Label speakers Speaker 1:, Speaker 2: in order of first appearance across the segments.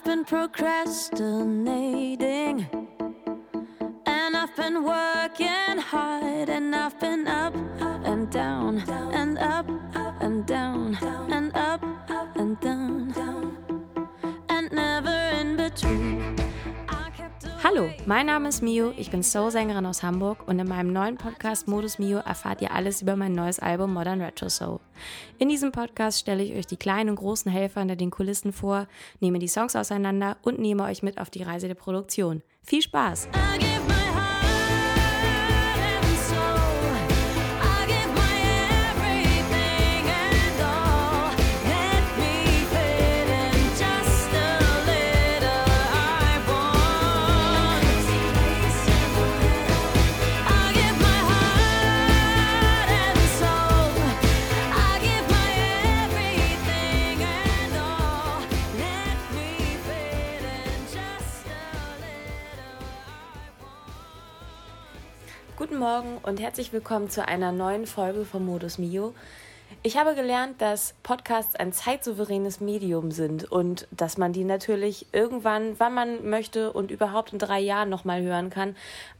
Speaker 1: I've been procrastinating. And I've been working hard. And I've been up and down and up and down Hallo, mein Name ist Mio, ich bin Soul-Sängerin aus Hamburg und in meinem neuen Podcast Modus Mio erfahrt ihr alles über mein neues Album Modern Retro Soul. In diesem Podcast stelle ich euch die kleinen und großen Helfer hinter den Kulissen vor, nehme die Songs auseinander und nehme euch mit auf die Reise der Produktion. Viel Spaß! Morgen und herzlich willkommen zu einer neuen Folge von Modus Mio. Ich habe gelernt, dass Podcasts ein zeitsouveränes Medium sind und dass man die natürlich irgendwann, wann man möchte und überhaupt in drei Jahren nochmal hören kann.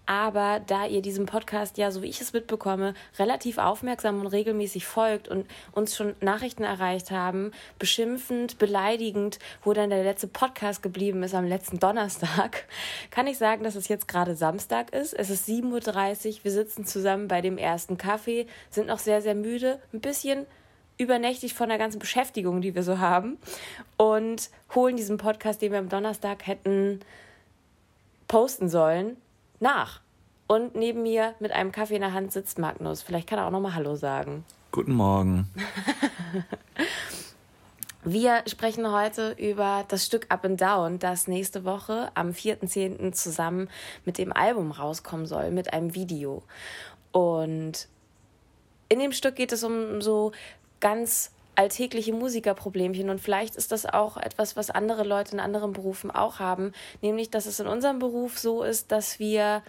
Speaker 1: Aber da ihr diesem Podcast ja, so wie ich es mitbekomme, relativ aufmerksam und regelmäßig folgt und uns schon Nachrichten erreicht haben, beschimpfend, beleidigend, wo dann der letzte Podcast geblieben ist am letzten Donnerstag, kann ich sagen, dass es jetzt gerade Samstag ist. Es ist 7.30 Uhr. Wir sitzen zusammen bei dem ersten Kaffee, sind noch sehr, sehr müde, ein bisschen übernächtig von der ganzen Beschäftigung, die wir so haben und holen diesen Podcast, den wir am Donnerstag hätten posten sollen, nach. Und neben mir mit einem Kaffee in der Hand sitzt Magnus. Vielleicht kann er auch nochmal Hallo sagen.
Speaker 2: Guten Morgen.
Speaker 1: Wir sprechen heute über das Stück Up and Down, das nächste Woche am 4.10. zusammen mit dem Album rauskommen soll, mit einem Video. Und in dem Stück geht es um so ganz alltägliche Musikerproblemchen und vielleicht ist das auch etwas, was andere Leute in anderen Berufen auch haben, nämlich dass es in unserem Beruf so ist, dass wir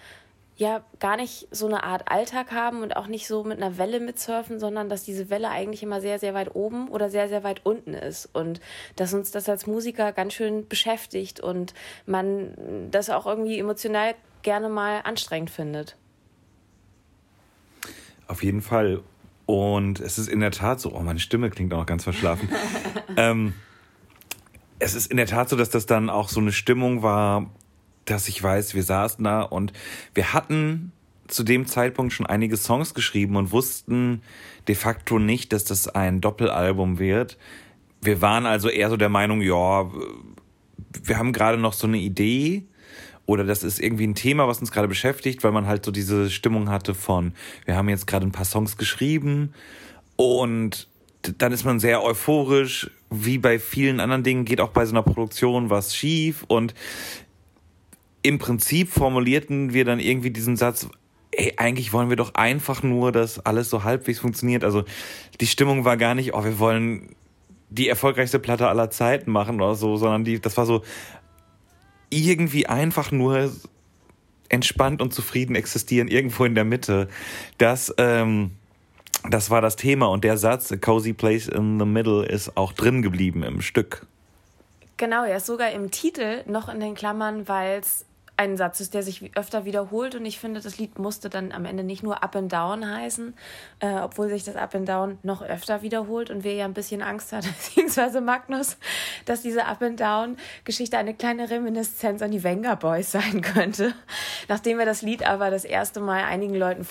Speaker 1: ja gar nicht so eine Art Alltag haben und auch nicht so mit einer Welle mitsurfen, sondern dass diese Welle eigentlich immer sehr, sehr weit oben oder sehr, sehr weit unten ist und dass uns das als Musiker ganz schön beschäftigt und man das auch irgendwie emotional gerne mal anstrengend findet.
Speaker 2: Auf jeden Fall. Und es ist in der Tat so, oh, meine Stimme klingt auch ganz verschlafen. ähm, es ist in der Tat so, dass das dann auch so eine Stimmung war, dass ich weiß, wir saßen da und wir hatten zu dem Zeitpunkt schon einige Songs geschrieben und wussten de facto nicht, dass das ein Doppelalbum wird. Wir waren also eher so der Meinung, ja, wir haben gerade noch so eine Idee oder das ist irgendwie ein Thema, was uns gerade beschäftigt, weil man halt so diese Stimmung hatte von, wir haben jetzt gerade ein paar Songs geschrieben und dann ist man sehr euphorisch, wie bei vielen anderen Dingen geht auch bei so einer Produktion was schief und im Prinzip formulierten wir dann irgendwie diesen Satz, ey, eigentlich wollen wir doch einfach nur, dass alles so halbwegs funktioniert. Also die Stimmung war gar nicht, oh, wir wollen die erfolgreichste Platte aller Zeiten machen oder so, sondern die, das war so, irgendwie einfach nur entspannt und zufrieden existieren, irgendwo in der Mitte. Das, ähm, das war das Thema und der Satz, a cozy place in the middle, ist auch drin geblieben im Stück.
Speaker 1: Genau, ist sogar im Titel noch in den Klammern, weil es ein Satz ist, der sich öfter wiederholt und ich finde, das Lied musste dann am Ende nicht nur Up and Down heißen, äh, obwohl sich das Up and Down noch öfter wiederholt und wir ja ein bisschen Angst hatten, beziehungsweise Magnus, dass diese Up and Down Geschichte eine kleine Reminiszenz an die Venga Boys sein könnte. Nachdem wir das Lied aber das erste Mal einigen Leuten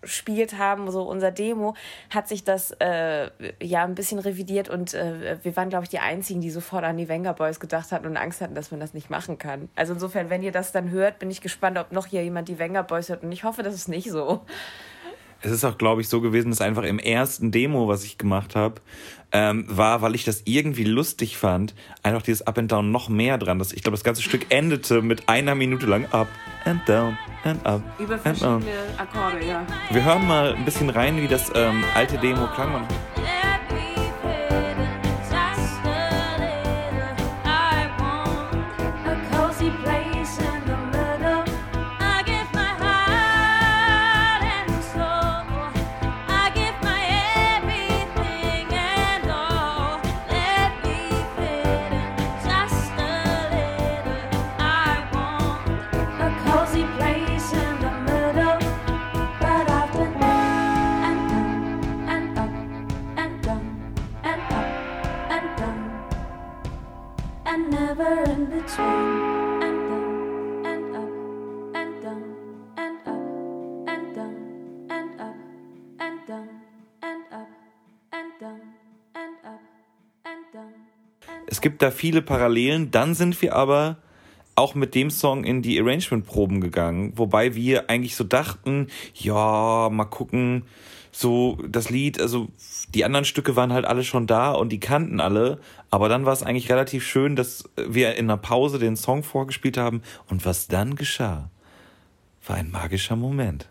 Speaker 1: vorgespielt haben, so unser Demo, hat sich das äh, ja ein bisschen revidiert und äh, wir waren, glaube ich, die Einzigen, die sofort an die Venga Boys gedacht hatten und Angst hatten, dass man das nicht machen kann. Also insofern, wenn ihr das dann hört, bin ich gespannt, ob noch hier jemand die Wenger Boys hört. Und ich hoffe, das ist nicht so.
Speaker 2: Es ist auch, glaube ich, so gewesen, dass einfach im ersten Demo, was ich gemacht habe, ähm, war, weil ich das irgendwie lustig fand, einfach dieses Up and Down noch mehr dran. Das, ich glaube, das ganze Stück endete mit einer Minute lang Up and Down and Up.
Speaker 1: Über verschiedene Akkorde, ja.
Speaker 2: Wir hören mal ein bisschen rein, wie das ähm, alte Demo klang. Man Es gibt da viele Parallelen. Dann sind wir aber auch mit dem Song in die Arrangement-Proben gegangen, wobei wir eigentlich so dachten, ja, mal gucken, so das Lied, also die anderen Stücke waren halt alle schon da und die kannten alle, aber dann war es eigentlich relativ schön, dass wir in einer Pause den Song vorgespielt haben und was dann geschah, war ein magischer Moment.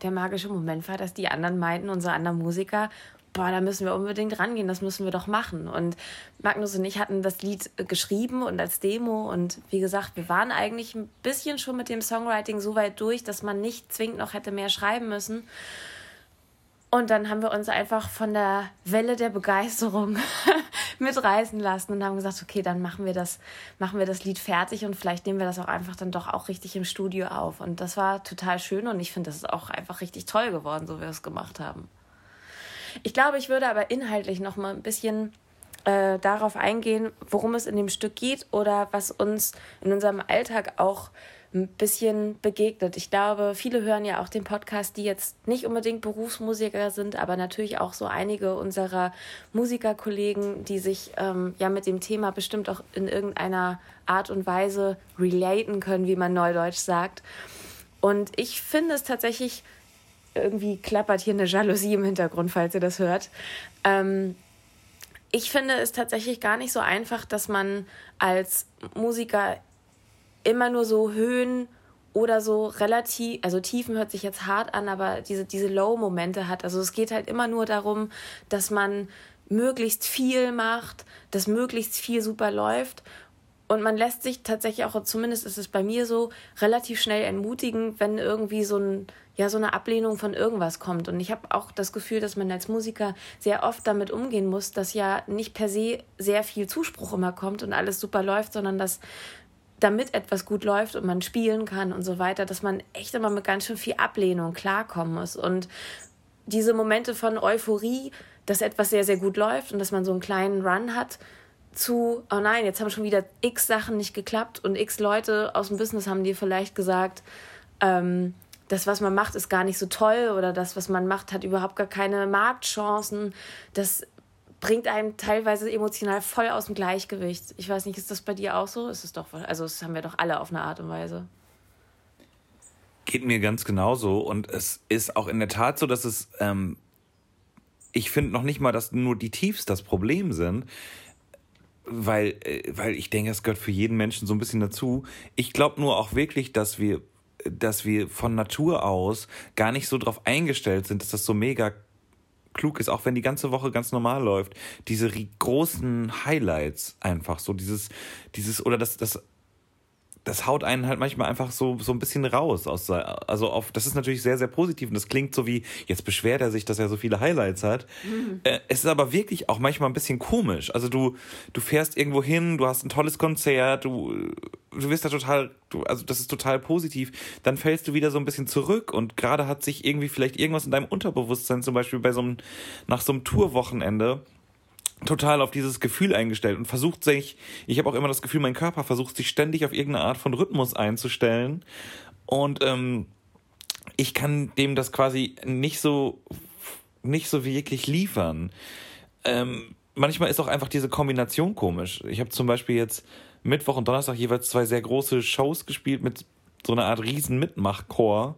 Speaker 1: Der magische Moment war, dass die anderen meinten, unsere anderen Musiker, boah, da müssen wir unbedingt rangehen, das müssen wir doch machen. Und Magnus und ich hatten das Lied geschrieben und als Demo und wie gesagt, wir waren eigentlich ein bisschen schon mit dem Songwriting so weit durch, dass man nicht zwingend noch hätte mehr schreiben müssen. Und dann haben wir uns einfach von der Welle der Begeisterung mitreißen lassen und haben gesagt, okay, dann machen wir das, machen wir das Lied fertig und vielleicht nehmen wir das auch einfach dann doch auch richtig im Studio auf. Und das war total schön und ich finde, das ist auch einfach richtig toll geworden, so wie wir es gemacht haben. Ich glaube, ich würde aber inhaltlich noch mal ein bisschen äh, darauf eingehen, worum es in dem Stück geht oder was uns in unserem Alltag auch ein bisschen begegnet. Ich glaube, viele hören ja auch den Podcast, die jetzt nicht unbedingt Berufsmusiker sind, aber natürlich auch so einige unserer Musikerkollegen, die sich ähm, ja mit dem Thema bestimmt auch in irgendeiner Art und Weise relaten können, wie man neudeutsch sagt. Und ich finde es tatsächlich irgendwie klappert hier eine Jalousie im Hintergrund, falls ihr das hört. Ähm, ich finde es tatsächlich gar nicht so einfach, dass man als Musiker immer nur so Höhen oder so relativ, also Tiefen hört sich jetzt hart an, aber diese, diese Low-Momente hat. Also es geht halt immer nur darum, dass man möglichst viel macht, dass möglichst viel super läuft. Und man lässt sich tatsächlich auch, zumindest ist es bei mir so, relativ schnell entmutigen, wenn irgendwie so ein, ja, so eine Ablehnung von irgendwas kommt. Und ich habe auch das Gefühl, dass man als Musiker sehr oft damit umgehen muss, dass ja nicht per se sehr viel Zuspruch immer kommt und alles super läuft, sondern dass damit etwas gut läuft und man spielen kann und so weiter, dass man echt immer mit ganz schön viel Ablehnung klarkommen muss. Und diese Momente von Euphorie, dass etwas sehr, sehr gut läuft und dass man so einen kleinen Run hat, zu, oh nein, jetzt haben schon wieder x Sachen nicht geklappt und x Leute aus dem Business haben dir vielleicht gesagt, ähm, das, was man macht, ist gar nicht so toll oder das, was man macht, hat überhaupt gar keine Marktchancen. Das bringt einen teilweise emotional voll aus dem Gleichgewicht. Ich weiß nicht, ist das bei dir auch so? Ist es doch, also das haben wir doch alle auf eine Art und Weise.
Speaker 2: Geht mir ganz genauso und es ist auch in der Tat so, dass es, ähm, ich finde noch nicht mal, dass nur die Tiefs das Problem sind, weil, äh, weil ich denke, es gehört für jeden Menschen so ein bisschen dazu. Ich glaube nur auch wirklich, dass wir, dass wir von Natur aus gar nicht so drauf eingestellt sind, dass das so mega klug ist, auch wenn die ganze Woche ganz normal läuft, diese großen Highlights einfach so dieses dieses oder das das das haut einen halt manchmal einfach so, so ein bisschen raus aus, also auf, das ist natürlich sehr, sehr positiv und das klingt so wie, jetzt beschwert er sich, dass er so viele Highlights hat. Mhm. Äh, es ist aber wirklich auch manchmal ein bisschen komisch. Also du, du fährst irgendwo hin, du hast ein tolles Konzert, du, du wirst da total, du, also das ist total positiv. Dann fällst du wieder so ein bisschen zurück und gerade hat sich irgendwie vielleicht irgendwas in deinem Unterbewusstsein, zum Beispiel bei so einem, nach so einem Tourwochenende, total auf dieses Gefühl eingestellt und versucht sich, ich habe auch immer das Gefühl, mein Körper versucht sich ständig auf irgendeine Art von Rhythmus einzustellen und ähm, ich kann dem das quasi nicht so nicht so wirklich liefern. Ähm, manchmal ist auch einfach diese Kombination komisch. Ich habe zum Beispiel jetzt Mittwoch und Donnerstag jeweils zwei sehr große Shows gespielt mit so einer Art riesen Mitmachchor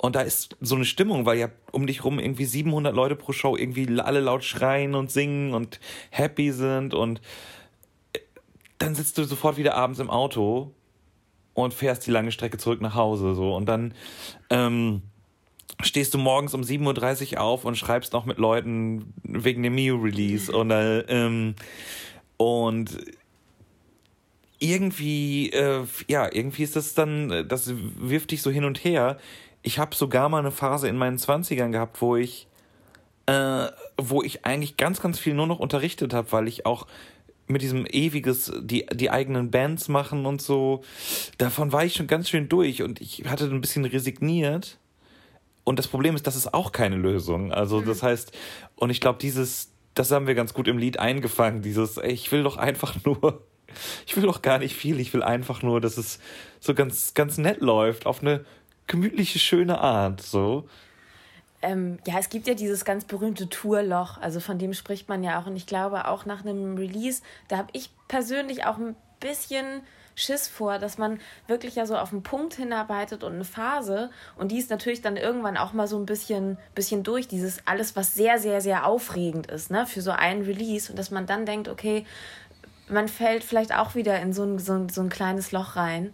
Speaker 2: und da ist so eine Stimmung, weil ja um dich rum irgendwie 700 Leute pro Show irgendwie alle laut schreien und singen und happy sind und äh, dann sitzt du sofort wieder abends im Auto und fährst die lange Strecke zurück nach Hause so. Und dann ähm, stehst du morgens um 7.30 Uhr auf und schreibst noch mit Leuten wegen dem Mio-Release und, äh, ähm, und irgendwie, äh, ja, irgendwie ist das dann, das wirft dich so hin und her ich habe sogar mal eine Phase in meinen Zwanzigern gehabt, wo ich, äh, wo ich eigentlich ganz, ganz viel nur noch unterrichtet habe, weil ich auch mit diesem ewiges, die, die eigenen Bands machen und so, davon war ich schon ganz schön durch und ich hatte ein bisschen resigniert. Und das Problem ist, das ist auch keine Lösung. Also, mhm. das heißt, und ich glaube, dieses, das haben wir ganz gut im Lied eingefangen, dieses, ey, ich will doch einfach nur ich will doch gar nicht viel. Ich will einfach nur, dass es so ganz, ganz nett läuft, auf eine gemütliche, schöne Art, so.
Speaker 1: Ähm, ja, es gibt ja dieses ganz berühmte Tourloch, also von dem spricht man ja auch. Und ich glaube, auch nach einem Release, da habe ich persönlich auch ein bisschen Schiss vor, dass man wirklich ja so auf einen Punkt hinarbeitet und eine Phase und die ist natürlich dann irgendwann auch mal so ein bisschen, bisschen durch, dieses alles, was sehr, sehr, sehr aufregend ist, ne, für so einen Release und dass man dann denkt, okay, man fällt vielleicht auch wieder in so ein, so ein, so ein kleines Loch rein.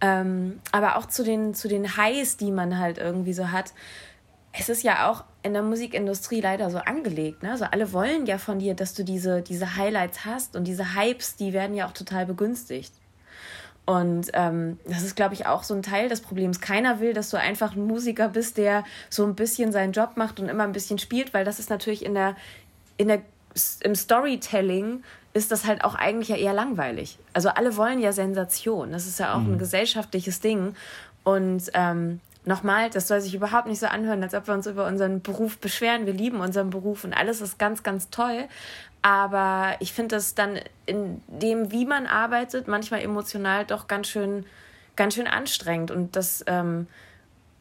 Speaker 1: Ähm, aber auch zu den, zu den Highs, die man halt irgendwie so hat. Es ist ja auch in der Musikindustrie leider so angelegt. Ne? Also alle wollen ja von dir, dass du diese, diese Highlights hast und diese Hypes, die werden ja auch total begünstigt. Und ähm, das ist, glaube ich, auch so ein Teil des Problems. Keiner will, dass du einfach ein Musiker bist, der so ein bisschen seinen Job macht und immer ein bisschen spielt, weil das ist natürlich in der, in der, im Storytelling ist das halt auch eigentlich ja eher langweilig. Also alle wollen ja Sensation. Das ist ja auch mhm. ein gesellschaftliches Ding. Und ähm, nochmal, das soll sich überhaupt nicht so anhören, als ob wir uns über unseren Beruf beschweren. Wir lieben unseren Beruf und alles ist ganz, ganz toll. Aber ich finde das dann in dem, wie man arbeitet, manchmal emotional doch ganz schön, ganz schön anstrengend. Und das ähm,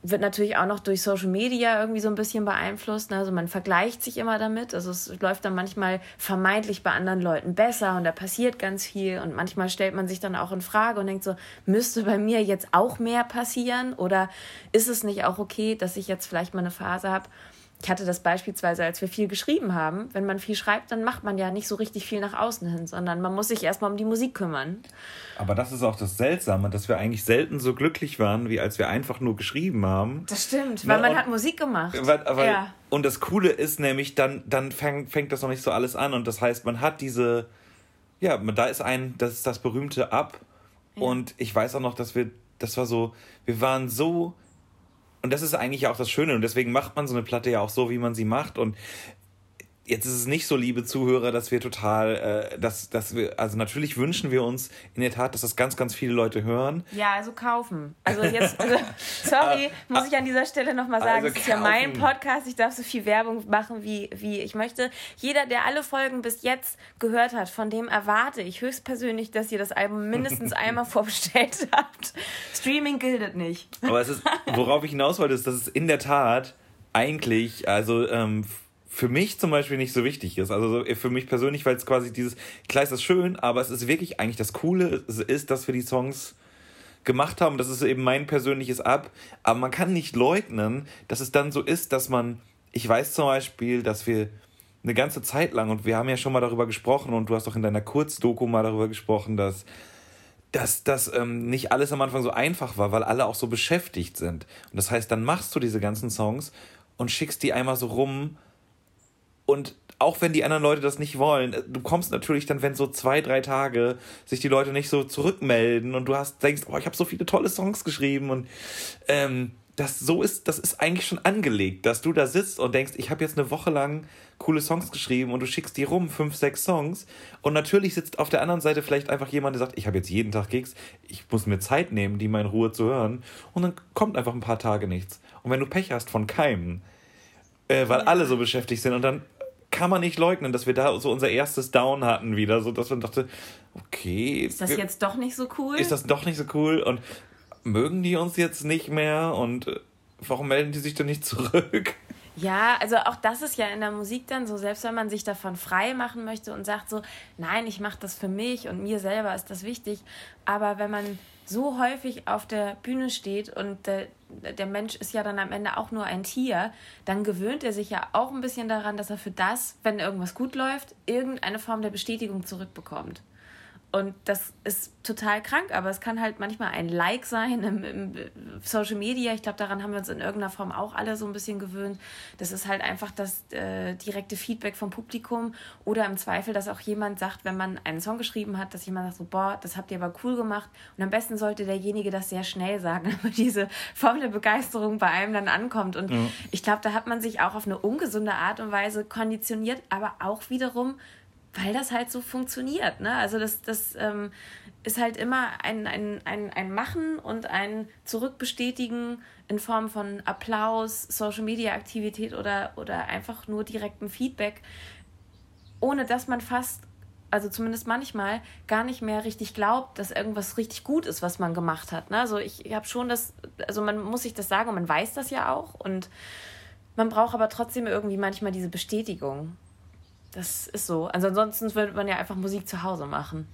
Speaker 1: wird natürlich auch noch durch Social Media irgendwie so ein bisschen beeinflusst. Ne? Also man vergleicht sich immer damit. Also es läuft dann manchmal vermeintlich bei anderen Leuten besser und da passiert ganz viel. Und manchmal stellt man sich dann auch in Frage und denkt so, müsste bei mir jetzt auch mehr passieren? Oder ist es nicht auch okay, dass ich jetzt vielleicht mal eine Phase habe, ich hatte das beispielsweise, als wir viel geschrieben haben. Wenn man viel schreibt, dann macht man ja nicht so richtig viel nach außen hin, sondern man muss sich erstmal um die Musik kümmern.
Speaker 2: Aber das ist auch das Seltsame, dass wir eigentlich selten so glücklich waren, wie als wir einfach nur geschrieben haben.
Speaker 1: Das stimmt, weil Na, man hat Musik gemacht.
Speaker 2: Weil, weil, ja. Und das Coole ist nämlich, dann, dann fängt, fängt das noch nicht so alles an. Und das heißt, man hat diese, ja, da ist ein, das ist das berühmte Ab. Ja. Und ich weiß auch noch, dass wir, das war so, wir waren so und das ist eigentlich auch das Schöne. Und deswegen macht man so eine Platte ja auch so, wie man sie macht. Und jetzt ist es nicht so, liebe Zuhörer, dass wir total, äh, dass, dass wir, also natürlich wünschen wir uns in der Tat, dass das ganz, ganz viele Leute hören.
Speaker 1: Ja, also kaufen. Also jetzt, also, sorry, muss ich an dieser Stelle nochmal sagen, also es ist ja mein Podcast, ich darf so viel Werbung machen, wie, wie ich möchte. Jeder, der alle Folgen bis jetzt gehört hat, von dem erwarte ich höchstpersönlich, dass ihr das Album mindestens einmal vorbestellt habt. Streaming gilt nicht.
Speaker 2: Aber es ist, worauf ich hinaus wollte, ist, dass es in der Tat eigentlich, also ähm, für mich zum Beispiel nicht so wichtig ist. Also für mich persönlich, weil es quasi dieses, klar ist das schön, aber es ist wirklich eigentlich das Coole ist, dass wir die Songs gemacht haben. Das ist eben mein persönliches Ab. Aber man kann nicht leugnen, dass es dann so ist, dass man, ich weiß zum Beispiel, dass wir eine ganze Zeit lang, und wir haben ja schon mal darüber gesprochen, und du hast auch in deiner Kurzdoku mal darüber gesprochen, dass dass das ähm, nicht alles am Anfang so einfach war, weil alle auch so beschäftigt sind. Und das heißt, dann machst du diese ganzen Songs und schickst die einmal so rum und auch wenn die anderen Leute das nicht wollen, du kommst natürlich dann, wenn so zwei, drei Tage sich die Leute nicht so zurückmelden und du hast denkst, oh, ich habe so viele tolle Songs geschrieben und ähm, das so ist, das ist eigentlich schon angelegt, dass du da sitzt und denkst, ich habe jetzt eine Woche lang coole Songs geschrieben und du schickst die rum, fünf, sechs Songs. Und natürlich sitzt auf der anderen Seite vielleicht einfach jemand, der sagt, ich habe jetzt jeden Tag Gigs, ich muss mir Zeit nehmen, die mal in Ruhe zu hören. Und dann kommt einfach ein paar Tage nichts. Und wenn du Pech hast von keinem, äh, weil alle so beschäftigt sind und dann kann man nicht leugnen, dass wir da so unser erstes Down hatten wieder, so dass man dachte, okay.
Speaker 1: Ist das jetzt doch nicht so cool?
Speaker 2: Ist das doch nicht so cool? Und mögen die uns jetzt nicht mehr? Und äh, warum melden die sich denn nicht zurück?
Speaker 1: Ja, also auch das ist ja in der Musik dann so, selbst wenn man sich davon frei machen möchte und sagt so, nein, ich mache das für mich und mir selber ist das wichtig. Aber wenn man so häufig auf der Bühne steht und der, der Mensch ist ja dann am Ende auch nur ein Tier, dann gewöhnt er sich ja auch ein bisschen daran, dass er für das, wenn irgendwas gut läuft, irgendeine Form der Bestätigung zurückbekommt. Und das ist total krank, aber es kann halt manchmal ein Like sein im, im Social Media. Ich glaube, daran haben wir uns in irgendeiner Form auch alle so ein bisschen gewöhnt. Das ist halt einfach das äh, direkte Feedback vom Publikum oder im Zweifel, dass auch jemand sagt, wenn man einen Song geschrieben hat, dass jemand sagt so, boah, das habt ihr aber cool gemacht. Und am besten sollte derjenige das sehr schnell sagen, damit diese Form der Begeisterung bei einem dann ankommt. Und ja. ich glaube, da hat man sich auch auf eine ungesunde Art und Weise konditioniert, aber auch wiederum weil das halt so funktioniert. Ne? Also das, das ähm, ist halt immer ein, ein, ein, ein Machen und ein Zurückbestätigen in Form von Applaus, Social-Media-Aktivität oder, oder einfach nur direktem Feedback, ohne dass man fast also zumindest manchmal, gar nicht mehr richtig glaubt, dass irgendwas richtig gut ist, was man gemacht hat. Ne? Also ich habe schon das, also man muss sich das sagen und man weiß das ja auch und man braucht aber trotzdem irgendwie manchmal diese Bestätigung. Das ist so. Also ansonsten würde man ja einfach Musik zu Hause machen.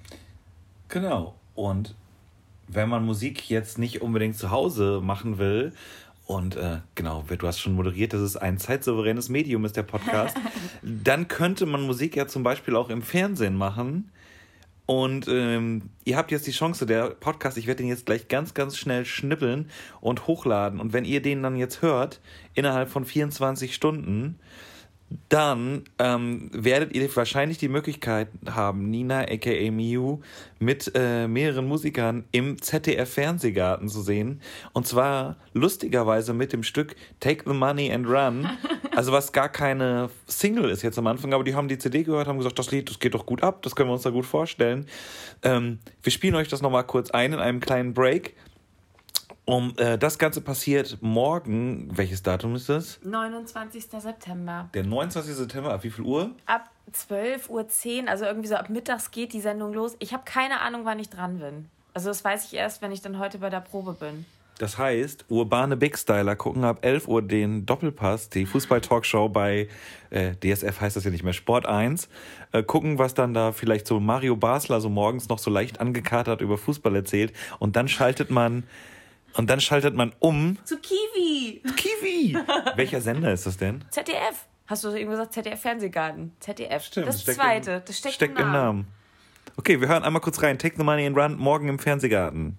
Speaker 2: Genau. Und wenn man Musik jetzt nicht unbedingt zu Hause machen will, und äh, genau, du hast schon moderiert, dass es ein zeitsouveränes Medium ist, der Podcast, dann könnte man Musik ja zum Beispiel auch im Fernsehen machen. Und ähm, ihr habt jetzt die Chance, der Podcast, ich werde den jetzt gleich ganz, ganz schnell schnippeln und hochladen. Und wenn ihr den dann jetzt hört, innerhalb von 24 Stunden, dann ähm, werdet ihr wahrscheinlich die Möglichkeit haben, Nina aka Miu mit äh, mehreren Musikern im ZDF Fernsehgarten zu sehen. Und zwar lustigerweise mit dem Stück Take the Money and Run. Also was gar keine Single ist jetzt am Anfang, aber die haben die CD gehört, haben gesagt, das Lied, das geht doch gut ab, das können wir uns da gut vorstellen. Ähm, wir spielen euch das nochmal kurz ein in einem kleinen Break. Um, äh, das Ganze passiert morgen. Welches Datum ist das?
Speaker 1: 29. September.
Speaker 2: Der 29. September, ab wie viel Uhr?
Speaker 1: Ab 12.10 Uhr, also irgendwie so ab mittags geht die Sendung los. Ich habe keine Ahnung, wann ich dran bin. Also das weiß ich erst, wenn ich dann heute bei der Probe bin.
Speaker 2: Das heißt, urbane Big Styler gucken ab 11 Uhr den Doppelpass, die Fußball-Talkshow bei äh, DSF heißt das ja nicht mehr, Sport 1. Äh, gucken, was dann da vielleicht so Mario Basler so morgens noch so leicht angekatert über Fußball erzählt. Und dann schaltet man und dann schaltet man um.
Speaker 1: Zu Kiwi.
Speaker 2: Kiwi. Welcher Sender ist das denn?
Speaker 1: ZDF. Hast du eben gesagt, ZDF Fernsehgarten. ZDF. Stimmt, das zweite.
Speaker 2: Im, das steckt, steckt im, Namen. im Namen. Okay, wir hören einmal kurz rein. Take the money and run morgen im Fernsehgarten.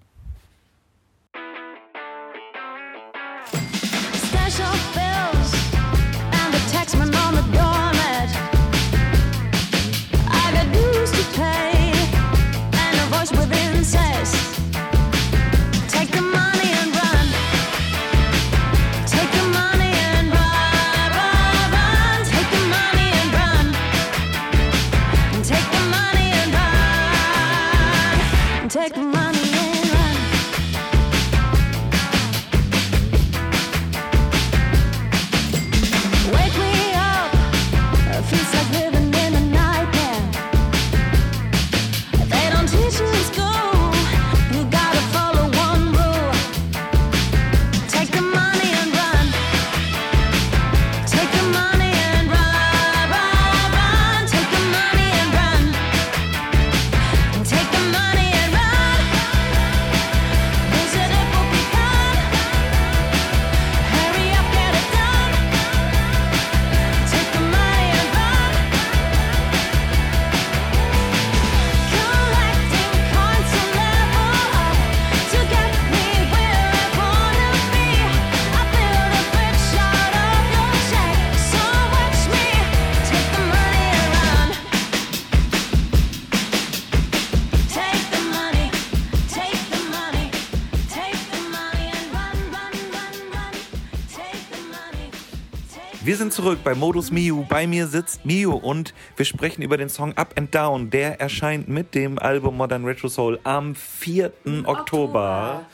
Speaker 2: Sind zurück bei Modus Miu. Bei mir sitzt Miu und wir sprechen über den Song Up and Down. Der erscheint mit dem Album Modern Retro Soul am 4. Oktober, Oktober.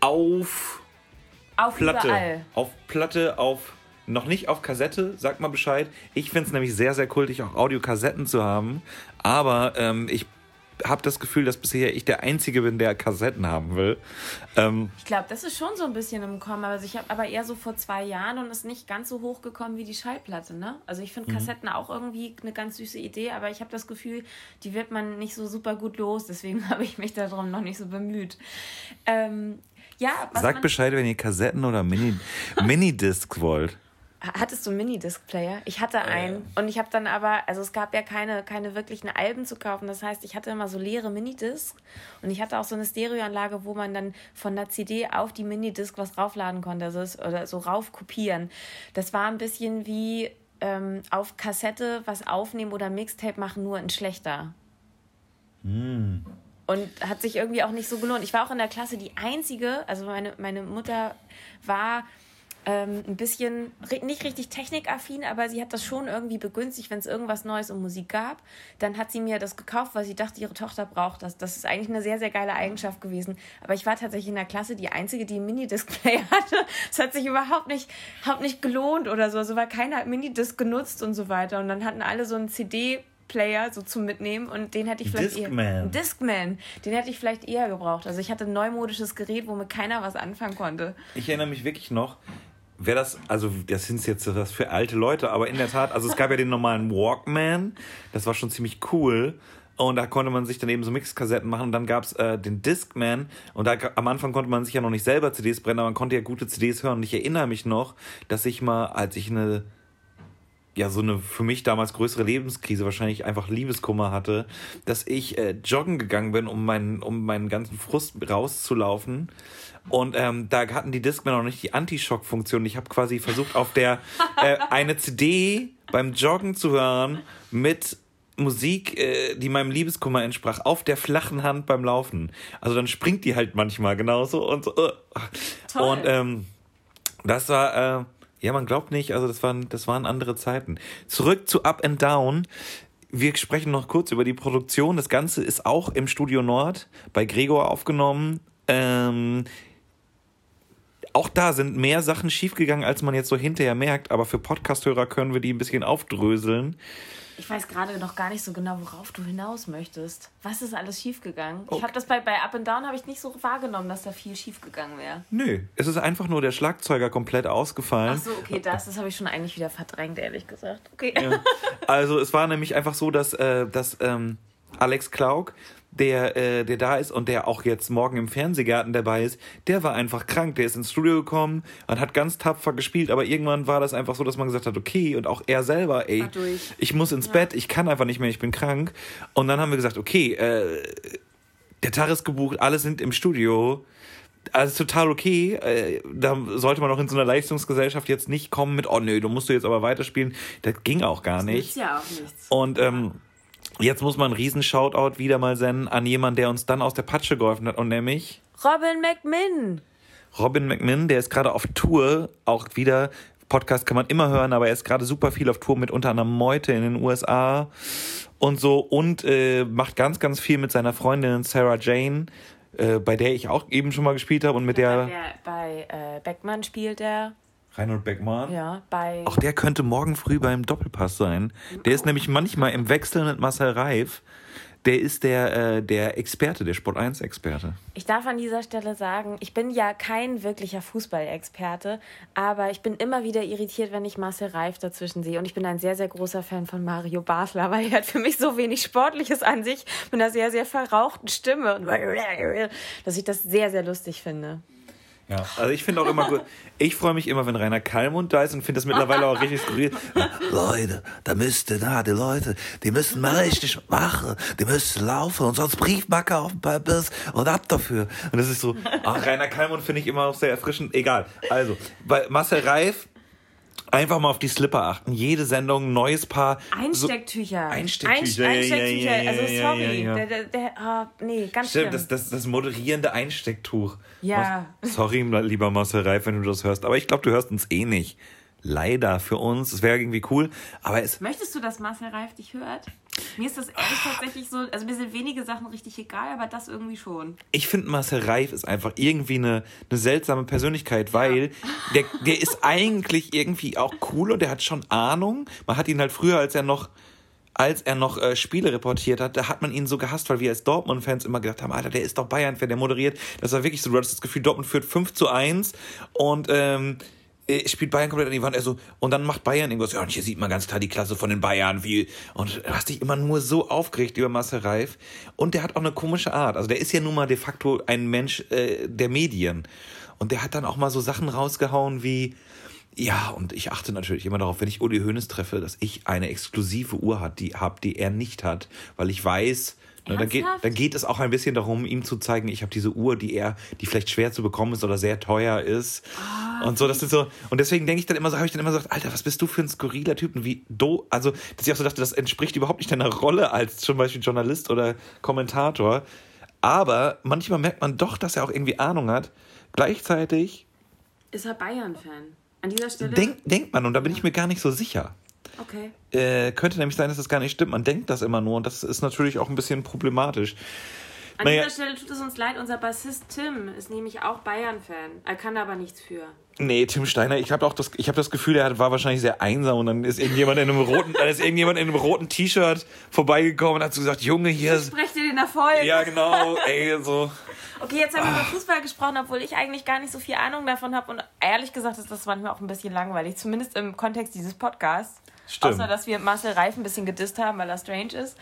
Speaker 2: auf,
Speaker 1: auf
Speaker 2: Platte.
Speaker 1: Überall.
Speaker 2: Auf Platte, auf noch nicht auf Kassette, sag mal Bescheid. Ich finde es nämlich sehr, sehr kultig, auch Audiokassetten zu haben. Aber ähm, ich habe das Gefühl, dass bisher ich der Einzige bin, der Kassetten haben will. Ähm,
Speaker 1: ich glaube, das ist schon so ein bisschen im Kommen. Also ich habe aber eher so vor zwei Jahren und ist nicht ganz so hoch gekommen wie die Schallplatte. Ne? Also ich finde mhm. Kassetten auch irgendwie eine ganz süße Idee, aber ich habe das Gefühl, die wird man nicht so super gut los. Deswegen habe ich mich darum noch nicht so bemüht. Ähm, ja,
Speaker 2: Sagt Bescheid, wenn ihr Kassetten oder Mini Minidiscs wollt.
Speaker 1: Hattest du einen Minidisc-Player? Ich hatte einen. Äh. Und ich habe dann aber, also es gab ja keine, keine wirklichen Alben zu kaufen. Das heißt, ich hatte immer so leere Minidiscs. Und ich hatte auch so eine Stereoanlage, wo man dann von der CD auf die Minidisc was draufladen konnte. Also oder so rauf kopieren. Das war ein bisschen wie ähm, auf Kassette was aufnehmen oder Mixtape machen, nur in schlechter.
Speaker 2: Mm.
Speaker 1: Und hat sich irgendwie auch nicht so gelohnt. Ich war auch in der Klasse die einzige, also meine, meine Mutter war ähm, ein bisschen nicht richtig technikaffin, aber sie hat das schon irgendwie begünstigt, wenn es irgendwas Neues um Musik gab. Dann hat sie mir das gekauft, weil sie dachte, ihre Tochter braucht das. Das ist eigentlich eine sehr, sehr geile Eigenschaft gewesen. Aber ich war tatsächlich in der Klasse die Einzige, die einen Minidisc-Player hatte. Es hat sich überhaupt nicht, überhaupt nicht gelohnt oder so. Also weil keiner hat Minidisc genutzt und so weiter. Und dann hatten alle so einen CD- Player so zum Mitnehmen und den hätte ich vielleicht Discman. eher. Discman. Den hätte ich vielleicht eher gebraucht. Also ich hatte ein neumodisches Gerät, womit keiner was anfangen konnte.
Speaker 2: Ich erinnere mich wirklich noch, wer das, also das sind jetzt was für alte Leute, aber in der Tat, also es gab ja den normalen Walkman, das war schon ziemlich cool. Und da konnte man sich dann eben so Mixkassetten machen. Und dann gab es äh, den Discman. Und da am Anfang konnte man sich ja noch nicht selber CDs brennen, aber man konnte ja gute CDs hören. Und ich erinnere mich noch, dass ich mal, als ich eine ja so eine für mich damals größere Lebenskrise, wahrscheinlich einfach Liebeskummer hatte, dass ich äh, joggen gegangen bin, um meinen, um meinen ganzen Frust rauszulaufen. Und ähm, da hatten die Discman noch nicht die Anti-Schock-Funktion. Ich habe quasi versucht, auf der äh, eine CD beim Joggen zu hören mit Musik, äh, die meinem Liebeskummer entsprach, auf der flachen Hand beim Laufen. Also dann springt die halt manchmal genauso und so. Uh. Und ähm, das war äh, ja, man glaubt nicht, also das waren, das waren andere Zeiten. Zurück zu Up and Down. Wir sprechen noch kurz über die Produktion. Das Ganze ist auch im Studio Nord bei Gregor aufgenommen. Ähm, auch da sind mehr Sachen schiefgegangen, als man jetzt so hinterher merkt, aber für Podcasthörer können wir die ein bisschen aufdröseln.
Speaker 1: Ich weiß gerade noch gar nicht so genau, worauf du hinaus möchtest. Was ist alles schiefgegangen? Okay. Ich habe das bei, bei Up and Down habe ich nicht so wahrgenommen, dass da viel schiefgegangen wäre.
Speaker 2: Nö, es ist einfach nur der Schlagzeuger komplett ausgefallen.
Speaker 1: Ach so, okay, das, das habe ich schon eigentlich wieder verdrängt, ehrlich gesagt. Okay.
Speaker 2: Ja. Also es war nämlich einfach so, dass, äh, dass ähm, Alex Klauk der, äh, der da ist und der auch jetzt morgen im Fernsehgarten dabei ist, der war einfach krank. Der ist ins Studio gekommen und hat ganz tapfer gespielt, aber irgendwann war das einfach so, dass man gesagt hat, okay, und auch er selber, ey, ich muss ins ja. Bett, ich kann einfach nicht mehr, ich bin krank. Und dann haben wir gesagt, okay, äh, der Tag ist gebucht, alle sind im Studio. Also total okay. Äh, da sollte man auch in so einer Leistungsgesellschaft jetzt nicht kommen mit, oh nö, du musst du jetzt aber weiterspielen. Das ging auch gar das nicht. ja auch nichts. Und ähm, Jetzt muss man einen riesen Shoutout wieder mal senden an jemanden, der uns dann aus der Patsche geholfen hat und nämlich
Speaker 1: Robin McMinn.
Speaker 2: Robin McMinn, der ist gerade auf Tour, auch wieder Podcast kann man immer hören, aber er ist gerade super viel auf Tour mit unter anderem Meute in den USA und so und äh, macht ganz, ganz viel mit seiner Freundin Sarah Jane, äh, bei der ich auch eben schon mal gespielt habe und mit der.
Speaker 1: der bei äh, Beckmann spielt er.
Speaker 2: Reinhold Beckmann?
Speaker 1: Ja, bei.
Speaker 2: Auch der könnte morgen früh beim Doppelpass sein. Der ist nämlich manchmal im Wechsel mit Marcel Reif. Der ist der, äh, der Experte, der Sport 1-Experte.
Speaker 1: Ich darf an dieser Stelle sagen, ich bin ja kein wirklicher Fußballexperte, aber ich bin immer wieder irritiert, wenn ich Marcel Reif dazwischen sehe. Und ich bin ein sehr, sehr großer Fan von Mario Basler, weil er hat für mich so wenig Sportliches an sich mit einer sehr, sehr verrauchten Stimme. dass ich das sehr, sehr lustig finde.
Speaker 2: Ja, also ich finde auch immer gut. Ich freue mich immer, wenn Rainer Kallmund da ist und finde das mittlerweile auch richtig skurril. Leute, da müsste, da, die Leute, die müssen mal richtig machen, die müssen laufen und sonst Briefmarke auf dem Papier und ab dafür. Und das ist so, ach, Rainer Kallmund finde ich immer auch sehr erfrischend. Egal. Also, bei Marcel Reif Einfach mal auf die Slipper achten. Jede Sendung, neues Paar.
Speaker 1: Einstecktücher.
Speaker 2: So Einstecktücher. Einstecktücher.
Speaker 1: Ja, ja, ja, also sorry. Der, der, der, oh, nee, ganz
Speaker 2: Stimmt, schlimm. Das, das, das moderierende Einstecktuch.
Speaker 1: Ja.
Speaker 2: Sorry, lieber Marcel Reif, wenn du das hörst. Aber ich glaube, du hörst uns eh nicht leider für uns. Es wäre irgendwie cool, aber es.
Speaker 1: Möchtest du, dass Marcel Reif dich hört? Mir ist das ehrlich tatsächlich so, also mir sind wenige Sachen richtig egal, aber das irgendwie schon.
Speaker 2: Ich finde Marcel Reif ist einfach irgendwie eine, eine seltsame Persönlichkeit, weil ja. der, der ist eigentlich irgendwie auch cool und der hat schon Ahnung. Man hat ihn halt früher, als er noch als er noch äh, Spiele reportiert hat, da hat man ihn so gehasst, weil wir als Dortmund-Fans immer gedacht haben, Alter, der ist doch Bayern-Fan, der moderiert. Das war wirklich so, du hattest das Gefühl, Dortmund führt 5 zu 1 und ähm, spielt Bayern komplett an die Wand. Also, und dann macht Bayern irgendwas. Ja, und hier sieht man ganz klar die Klasse von den Bayern. Wie, und hast dich immer nur so aufgeregt über Marcel Reif. Und der hat auch eine komische Art. Also, der ist ja nun mal de facto ein Mensch äh, der Medien. Und der hat dann auch mal so Sachen rausgehauen wie, ja, und ich achte natürlich immer darauf, wenn ich Uli Hoeneß treffe, dass ich eine exklusive Uhr hat, die habe, die er nicht hat, weil ich weiß, Ne, dann, geht, dann geht es auch ein bisschen darum, ihm zu zeigen, ich habe diese Uhr, die er, die vielleicht schwer zu bekommen ist oder sehr teuer ist. Oh, und so, das ist so. Und deswegen denke ich dann immer so, habe ich dann immer gesagt, Alter, was bist du für ein skurriler Typ? Und wie do, also, dass ich auch so dachte, das entspricht überhaupt nicht deiner Rolle als zum Beispiel Journalist oder Kommentator. Aber manchmal merkt man doch, dass er auch irgendwie Ahnung hat. Gleichzeitig.
Speaker 1: Ist er Bayern-Fan? An dieser Stelle.
Speaker 2: Denk, denkt man, und da bin ich mir gar nicht so sicher.
Speaker 1: Okay.
Speaker 2: Äh, könnte nämlich sein, dass das gar nicht stimmt. Man denkt das immer nur und das ist natürlich auch ein bisschen problematisch.
Speaker 1: An
Speaker 2: Naja.
Speaker 1: dieser Stelle tut es uns leid, unser Bassist Tim ist nämlich auch Bayern-Fan. Er kann aber nichts für.
Speaker 2: Nee, Tim Steiner, ich habe auch das, ich habe das Gefühl, er war wahrscheinlich sehr einsam und dann ist irgendjemand in einem roten, dann ist irgendjemand in einem roten T-Shirt vorbeigekommen und hat so gesagt, Junge, hier ist,
Speaker 1: Sprecht ihr den Erfolg?
Speaker 2: ja genau, ey, so.
Speaker 1: Okay, jetzt haben wir über Fußball gesprochen, obwohl ich eigentlich gar nicht so viel Ahnung davon habe. Und ehrlich gesagt ist das manchmal auch ein bisschen langweilig, zumindest im Kontext dieses Podcasts.
Speaker 2: Stimmt.
Speaker 1: Außer, dass wir Marcel Reif ein bisschen gedisst haben, weil er strange ist.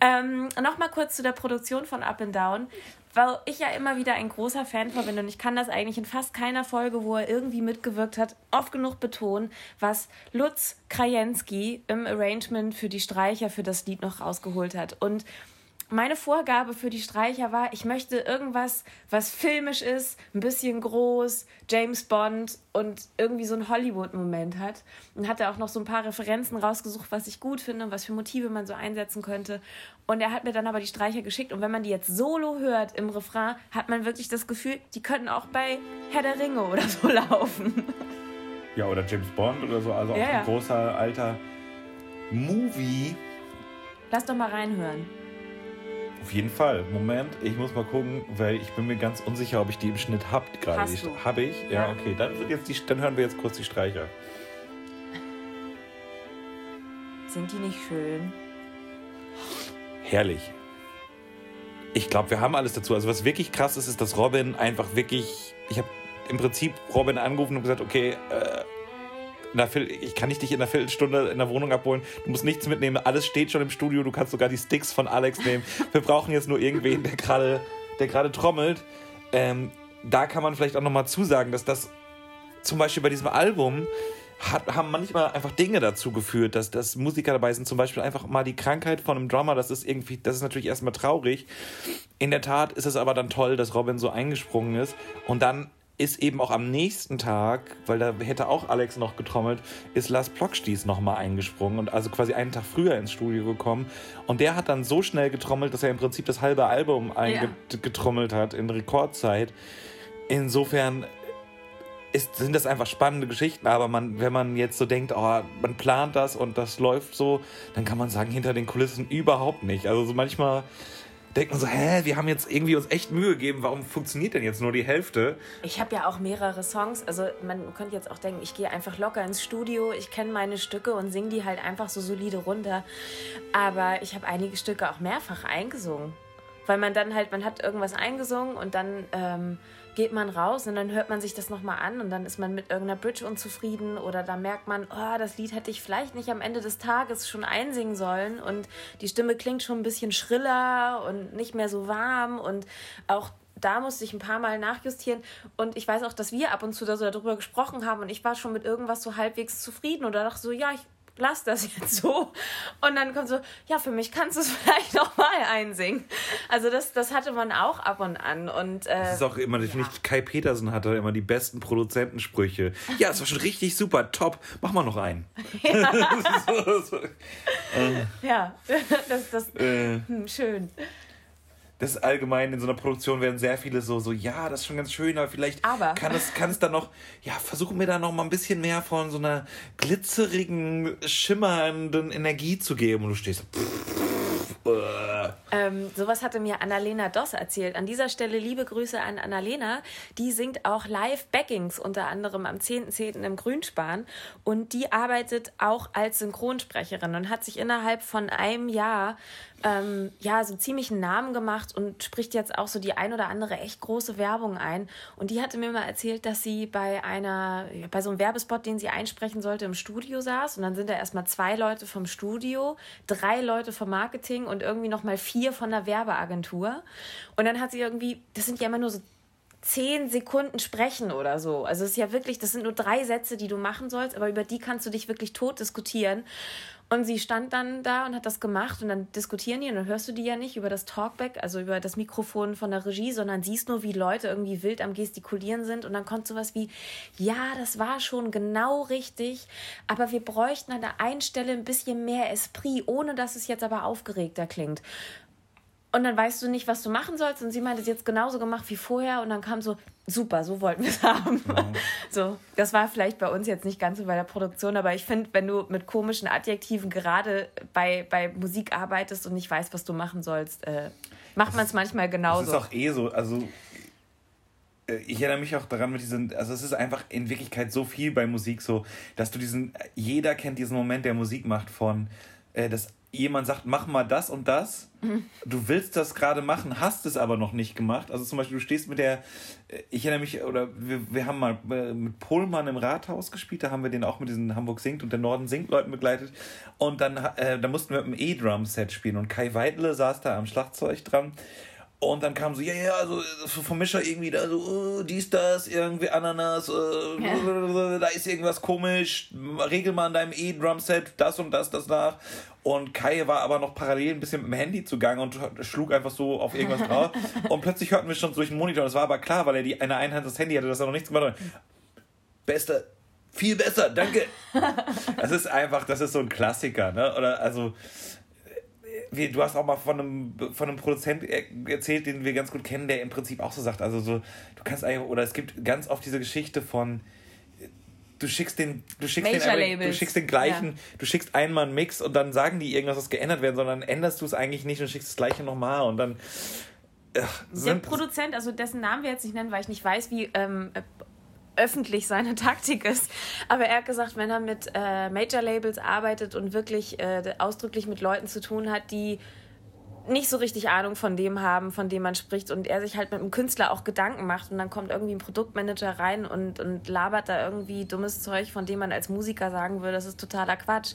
Speaker 1: Ähm, Nochmal kurz zu der Produktion von Up and Down, weil ich ja immer wieder ein großer Fan von bin und ich kann das eigentlich in fast keiner Folge, wo er irgendwie mitgewirkt hat, oft genug betonen, was Lutz Krajewski im Arrangement für die Streicher für das Lied noch rausgeholt hat. Und meine Vorgabe für die Streicher war, ich möchte irgendwas, was filmisch ist, ein bisschen groß, James Bond und irgendwie so einen Hollywood-Moment hat. Und hatte auch noch so ein paar Referenzen rausgesucht, was ich gut finde und was für Motive man so einsetzen könnte. Und er hat mir dann aber die Streicher geschickt. Und wenn man die jetzt solo hört im Refrain, hat man wirklich das Gefühl, die könnten auch bei Herr der Ringe oder so laufen.
Speaker 2: Ja, oder James Bond oder so, also
Speaker 1: Ja,
Speaker 2: auch ein
Speaker 1: ja.
Speaker 2: großer alter Movie.
Speaker 1: Lass doch mal reinhören.
Speaker 2: Auf jeden Fall. Moment, ich muss mal gucken, weil ich bin mir ganz unsicher, ob ich die im Schnitt hab gerade.
Speaker 1: Hast du.
Speaker 2: Hab ich? Ja,
Speaker 1: Ja.
Speaker 2: okay. Dann, wird jetzt die, dann hören wir jetzt kurz die Streicher.
Speaker 1: Sind die nicht schön?
Speaker 2: Herrlich. Ich glaube, wir haben alles dazu. Also was wirklich krass ist, ist, dass Robin einfach wirklich. Ich habe im Prinzip Robin angerufen und gesagt, okay, äh, ich kann nicht dich in einer Viertelstunde in der Wohnung abholen. Du musst nichts mitnehmen. Alles steht schon im Studio. Du kannst sogar die Sticks von Alex nehmen. Wir brauchen jetzt nur irgendwen, der gerade, der gerade trommelt. Ähm, da kann man vielleicht auch nochmal zusagen, dass das zum Beispiel bei diesem Album hat, haben manchmal einfach Dinge dazu geführt, dass, dass Musiker dabei sind. Zum Beispiel einfach mal die Krankheit von einem Drummer. Das ist irgendwie, das ist natürlich erstmal traurig. In der Tat ist es aber dann toll, dass Robin so eingesprungen ist. Und dann ist eben auch am nächsten Tag, weil da hätte auch Alex noch getrommelt, ist Lars Plockstieß nochmal eingesprungen und also quasi einen Tag früher ins Studio gekommen. Und der hat dann so schnell getrommelt, dass er im Prinzip das halbe Album eingetrommelt hat in Rekordzeit. Insofern ist, sind das einfach spannende Geschichten, aber man, wenn man jetzt so denkt, oh, man plant das und das läuft so, dann kann man sagen, hinter den Kulissen überhaupt nicht. Also so manchmal denkt man so, hä, wir haben jetzt irgendwie uns echt Mühe gegeben, warum funktioniert denn jetzt nur die Hälfte?
Speaker 1: Ich habe ja auch mehrere Songs. Also man könnte jetzt auch denken, ich gehe einfach locker ins Studio, ich kenne meine Stücke und singe die halt einfach so solide runter. Aber ich habe einige Stücke auch mehrfach eingesungen. Weil man dann halt, man hat irgendwas eingesungen und dann ähm, geht man raus und dann hört man sich das nochmal an und dann ist man mit irgendeiner Bridge unzufrieden oder da merkt man, oh, das Lied hätte ich vielleicht nicht am Ende des Tages schon einsingen sollen und die Stimme klingt schon ein bisschen schriller und nicht mehr so warm und auch da musste ich ein paar Mal nachjustieren und ich weiß auch, dass wir ab und zu darüber gesprochen haben und ich war schon mit irgendwas so halbwegs zufrieden oder dachte so, ja, ich lass das jetzt so. Und dann kommt so, ja, für mich kannst du es vielleicht nochmal einsingen. Also das, das hatte man auch ab und an. Und, äh,
Speaker 2: Das ist auch immer, ich finde, Kai Petersen hatte immer die besten Produzentensprüche. Ja, das war schon richtig super, top. Mach mal noch einen. so, so.
Speaker 1: ja, das, das,
Speaker 2: Äh,
Speaker 1: hm, schön.
Speaker 2: Das ist allgemein in so einer Produktion werden sehr viele so, so ja, das ist schon ganz schön, aber vielleicht
Speaker 1: Aber.
Speaker 2: kann es, kann es dann noch, ja, versuchen wir da noch mal ein bisschen mehr von so einer glitzerigen, schimmernden Energie zu geben. Und du stehst pff.
Speaker 1: Ähm, sowas hatte mir Annalena Doss erzählt. An dieser Stelle liebe Grüße an Annalena. Die singt auch Live-Backings, unter anderem am 10.10. im Grünspan. Und die arbeitet auch als Synchronsprecherin und hat sich innerhalb von einem Jahr ähm, ja so ziemlich einen Namen gemacht und spricht jetzt auch so die ein oder andere echt große Werbung ein. Und die hatte mir mal erzählt, dass sie bei einer, bei so einem Werbespot, den sie einsprechen sollte, im Studio saß. Und dann sind da erstmal zwei Leute vom Studio, drei Leute vom Marketing und irgendwie nochmal vier von der Werbeagentur. Und dann hat sie irgendwie, das sind ja immer nur so zehn Sekunden sprechen oder so. Also es ist ja wirklich, das sind nur drei Sätze, die du machen sollst, aber über die kannst du dich wirklich tot diskutieren. Und sie stand dann da und hat das gemacht und dann diskutieren die und dann hörst du die ja nicht über das Talkback, also über das Mikrofon von der Regie, sondern siehst nur, wie Leute irgendwie wild am Gestikulieren sind und dann kommt sowas wie, ja, das war schon genau richtig, aber wir bräuchten an der einen Stelle ein bisschen mehr Esprit, ohne dass es jetzt aber aufgeregter klingt. Und dann weißt du nicht, was du machen sollst. Und sie meinte, sie hat es genauso gemacht wie vorher. Und dann kam so, super, so wollten wir es haben. So, das war vielleicht bei uns jetzt nicht ganz so bei der Produktion, aber ich finde, wenn du mit komischen Adjektiven gerade bei, bei Musik arbeitest und nicht weißt, was du machen sollst, äh, macht man es manchmal genauso.
Speaker 2: Das ist auch eh so, also äh, ich erinnere mich auch daran mit diesen, also es ist einfach in Wirklichkeit so viel bei Musik so, dass du diesen, jeder kennt diesen Moment, der Musik macht von, äh, dass jemand sagt, mach mal das und das. Du willst das gerade machen, hast es aber noch nicht gemacht. Also zum Beispiel, du stehst mit der, äh, ich erinnere mich, oder wir, wir haben mal äh, mit Pohlmann im Rathaus gespielt, da haben wir den auch mit diesen Hamburg singt und der Norden singt Leuten begleitet. Und dann äh, da mussten wir mit einem E-Drum-Set spielen und Kai Weidle saß da am Schlagzeug dran. Und dann kam so, ja, ja, also vom Mischer irgendwie da so, oh, dies, das, irgendwie Ananas, äh, ja. da ist irgendwas komisch, regel mal an deinem E-Drum-Set das und das, das nach. Und Kai war aber noch parallel ein bisschen mit dem Handy zugange und schlug einfach so auf irgendwas drauf. und plötzlich hörten wir schon durch den Monitor. Das war aber klar, weil er die eine Einhand das Handy hatte, dass er noch nichts gemacht hat. Bester, viel besser, danke. das ist einfach, das ist so ein Klassiker, ne? Oder also. Wie, du hast auch mal von einem, von einem Produzent erzählt, den wir ganz gut kennen, der im Prinzip auch so sagt, also so, du kannst eigentlich, oder es gibt ganz oft diese Geschichte von, du schickst den, du schickst den, du schickst den gleichen, ja. du schickst einmal einen Mix und dann sagen die irgendwas, was geändert werden, sondern änderst du es eigentlich nicht und schickst das gleiche nochmal und dann.
Speaker 1: Ach, der Produzent, also dessen Namen wir jetzt nicht nennen, weil ich nicht weiß, wie ähm, öffentlich seine Taktik ist. Aber er hat gesagt, wenn er mit äh, Major Labels arbeitet und wirklich äh, ausdrücklich mit Leuten zu tun hat, die nicht so richtig Ahnung von dem haben, von dem man spricht und er sich halt mit dem Künstler auch Gedanken macht und dann kommt irgendwie ein Produktmanager rein und, und labert da irgendwie dummes Zeug, von dem man als Musiker sagen würde, das ist totaler Quatsch.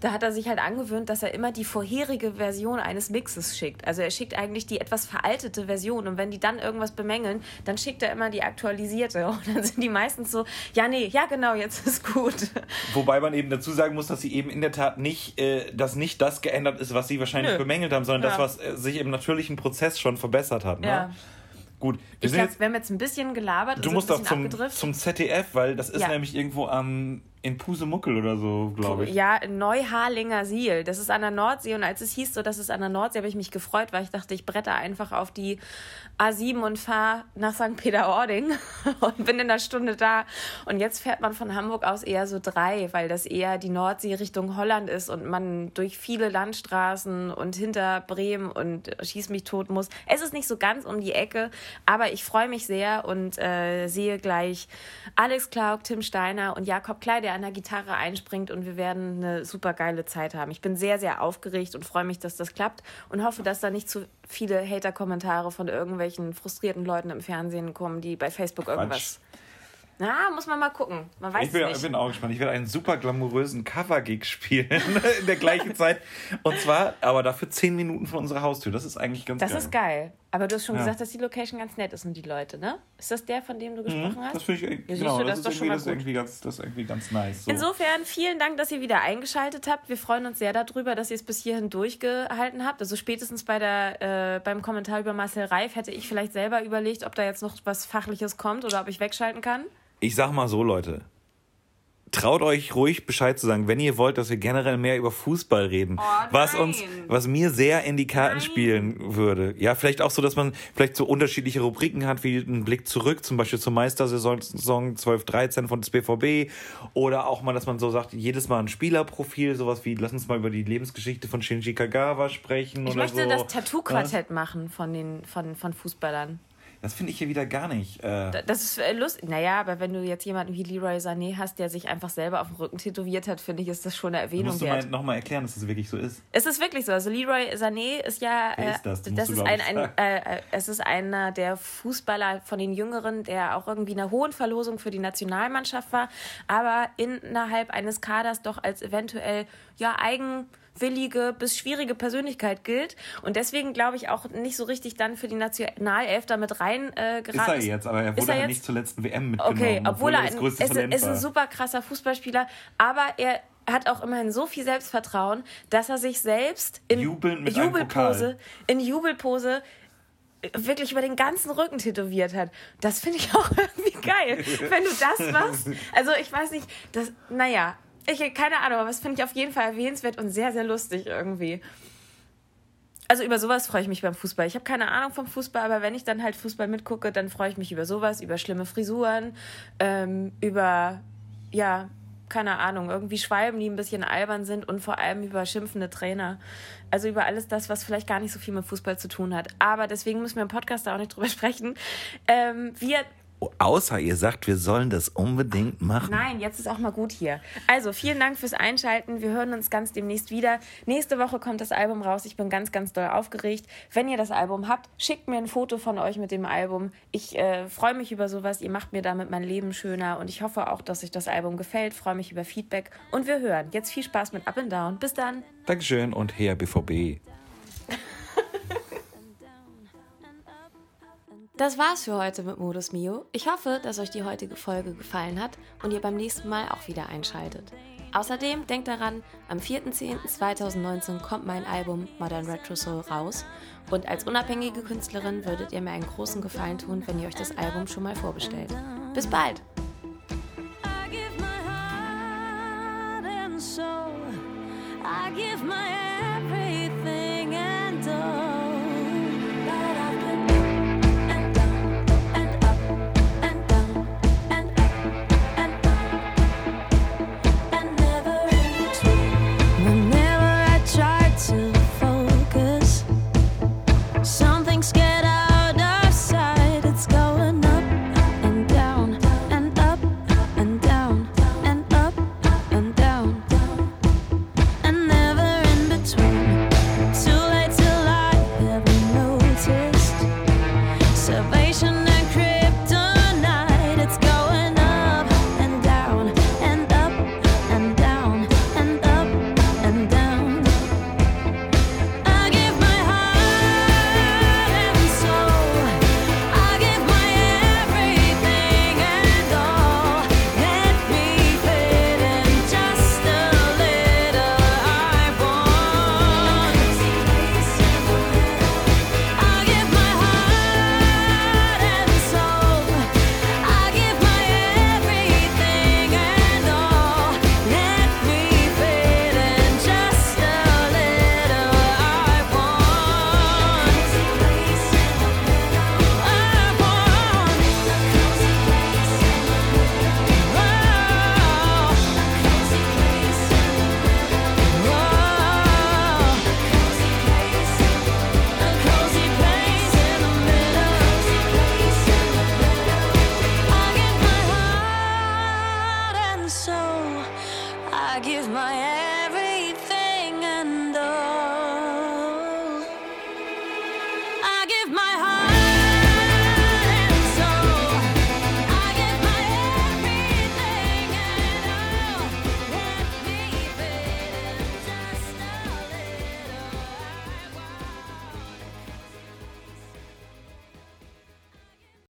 Speaker 1: Da hat er sich halt angewöhnt, dass er immer die vorherige Version eines Mixes schickt. Also er schickt eigentlich die etwas veraltete Version und wenn die dann irgendwas bemängeln, dann schickt er immer die aktualisierte und dann sind die meistens so, ja nee, ja genau, jetzt ist gut.
Speaker 2: Wobei man eben dazu sagen muss, dass sie eben in der Tat nicht, äh, dass nicht das geändert ist, was sie wahrscheinlich Nö. bemängelt haben, sondern ja. das, was äh, sich im natürlichen Prozess schon verbessert hat. Ne? Ja.
Speaker 1: Gut. Wir, ich glaub, wir haben jetzt ein bisschen gelabert.
Speaker 2: Du also musst auch zum, zum ZDF, weil das ist ja. nämlich irgendwo am in Pusemuckel oder so, glaube ich.
Speaker 1: Ja, Neuharlinger Siel. Das ist an der Nordsee. Und als es hieß, so, dass es an der Nordsee, habe ich mich gefreut, weil ich dachte, ich bretter einfach auf die A7 und fahre nach St. Peter-Ording und bin in einer Stunde da. Und jetzt fährt man von Hamburg aus eher so drei, weil das eher die Nordsee Richtung Holland ist und man durch viele Landstraßen und hinter Bremen und schieß mich tot muss. Es ist nicht so ganz um die Ecke, aber ich freue mich sehr und äh, sehe gleich Alex Klauk, Tim Steiner und Jakob Klei, der an der Gitarre einspringt und wir werden eine super geile Zeit haben. Ich bin sehr, sehr aufgeregt und freue mich, dass das klappt und hoffe, dass da nicht zu viele Hater-Kommentare von irgendwelchen frustrierten Leuten im Fernsehen kommen, die bei Facebook irgendwas. Quatsch. Na, muss man mal gucken. Man weiß
Speaker 2: ich bin,
Speaker 1: nicht.
Speaker 2: Ich bin auch gespannt. Ich werde einen super glamourösen Cover-Gig spielen in der gleichen Zeit. Und zwar, aber dafür zehn Minuten von unserer Haustür. Das ist eigentlich ganz
Speaker 1: das geil. Das ist geil. Aber du hast schon ja. gesagt, dass die Location ganz nett ist und die Leute, ne? Ist das der, von dem du gesprochen mhm, hast? Das finde ich, ja, genau, du, das,
Speaker 2: das, ist irgendwie, das, ist irgendwie ganz, das ist irgendwie ganz nice.
Speaker 1: So. Insofern, vielen Dank, dass ihr wieder eingeschaltet habt. Wir freuen uns sehr darüber, dass ihr es bis hierhin durchgehalten habt. Also spätestens bei der, äh, beim Kommentar über Marcel Reif hätte ich vielleicht selber überlegt, ob da jetzt noch was Fachliches kommt oder ob ich wegschalten kann.
Speaker 2: Ich sag mal so, Leute traut euch ruhig Bescheid zu sagen, wenn ihr wollt, dass wir generell mehr über Fußball reden. Oh, was uns, was mir sehr in die Karten nein. spielen würde. Ja, vielleicht auch so, dass man vielleicht so unterschiedliche Rubriken hat, wie einen Blick zurück, zum Beispiel zur Meistersaison 12-13 von des BVB. Oder auch mal, dass man so sagt, jedes Mal ein Spielerprofil, sowas wie, lass uns mal über die Lebensgeschichte von Shinji Kagawa sprechen.
Speaker 1: Ich
Speaker 2: oder
Speaker 1: möchte
Speaker 2: so.
Speaker 1: das Tattoo-Quartett ja? machen von den, von, von Fußballern.
Speaker 2: Das finde ich hier wieder gar nicht. Äh
Speaker 1: das ist äh, lustig. Naja, aber wenn du jetzt jemanden wie Leroy Sané hast, der sich einfach selber auf dem Rücken tätowiert hat, finde ich, ist das schon eine Erwähnung
Speaker 2: musst du nochmal erklären, dass das wirklich so ist?
Speaker 1: Es ist wirklich so. Also Leroy Sané ist ja... Wer ist das? das, das ist ein, ein äh, äh, es ist einer der Fußballer von den Jüngeren, der auch irgendwie in einer hohen Verlosung für die Nationalmannschaft war, aber innerhalb eines Kaders doch als eventuell ja eigen willige bis schwierige Persönlichkeit gilt und deswegen glaube ich auch nicht so richtig dann für die Nationalelf damit rein äh,
Speaker 2: geraten ist. er jetzt, aber er wurde halt nicht zur letzten WM mitgenommen. Okay, obwohl, obwohl er, ein,
Speaker 1: ist, ist ein super krasser Fußballspieler, aber er hat auch immerhin so viel Selbstvertrauen, dass er sich selbst in Jubelpose, in Jubelpose wirklich über den ganzen Rücken tätowiert hat. Das finde ich auch irgendwie geil, wenn du das machst. Also ich weiß nicht, das, naja, ich, keine Ahnung, aber das finde ich auf jeden Fall erwähnenswert und sehr, sehr lustig irgendwie. Also über sowas freue ich mich beim Fußball. Ich habe keine Ahnung vom Fußball, aber wenn ich dann halt Fußball mitgucke, dann freue ich mich über sowas, über schlimme Frisuren, ähm, über, ja, keine Ahnung, irgendwie Schwalben, die ein bisschen albern sind und vor allem über schimpfende Trainer. Also über alles das, was vielleicht gar nicht so viel mit Fußball zu tun hat. Aber deswegen müssen wir im Podcast da auch nicht drüber sprechen. Ähm, wir
Speaker 2: Außer ihr sagt, wir sollen das unbedingt machen.
Speaker 1: Nein, jetzt ist auch mal gut hier. Also vielen Dank fürs Einschalten. Wir hören uns ganz demnächst wieder. Nächste Woche kommt das Album raus. Ich bin ganz, ganz doll aufgeregt. Wenn ihr das Album habt, schickt mir ein Foto von euch mit dem Album. Ich äh, freue mich über sowas. Ihr macht mir damit mein Leben schöner und ich hoffe auch, dass euch das Album gefällt. Freue mich über Feedback und wir hören. Jetzt viel Spaß mit Up and Down. Bis dann.
Speaker 2: Dankeschön und her BVB.
Speaker 1: Das war's für heute mit Modus Mio. Ich hoffe, dass euch die heutige Folge gefallen hat und ihr beim nächsten Mal auch wieder einschaltet. Außerdem denkt daran, am 4.10.2019 kommt mein Album Modern Retro Soul raus und als unabhängige Künstlerin würdet ihr mir einen großen Gefallen tun, wenn ihr euch das Album schon mal vorbestellt. Bis bald! I give my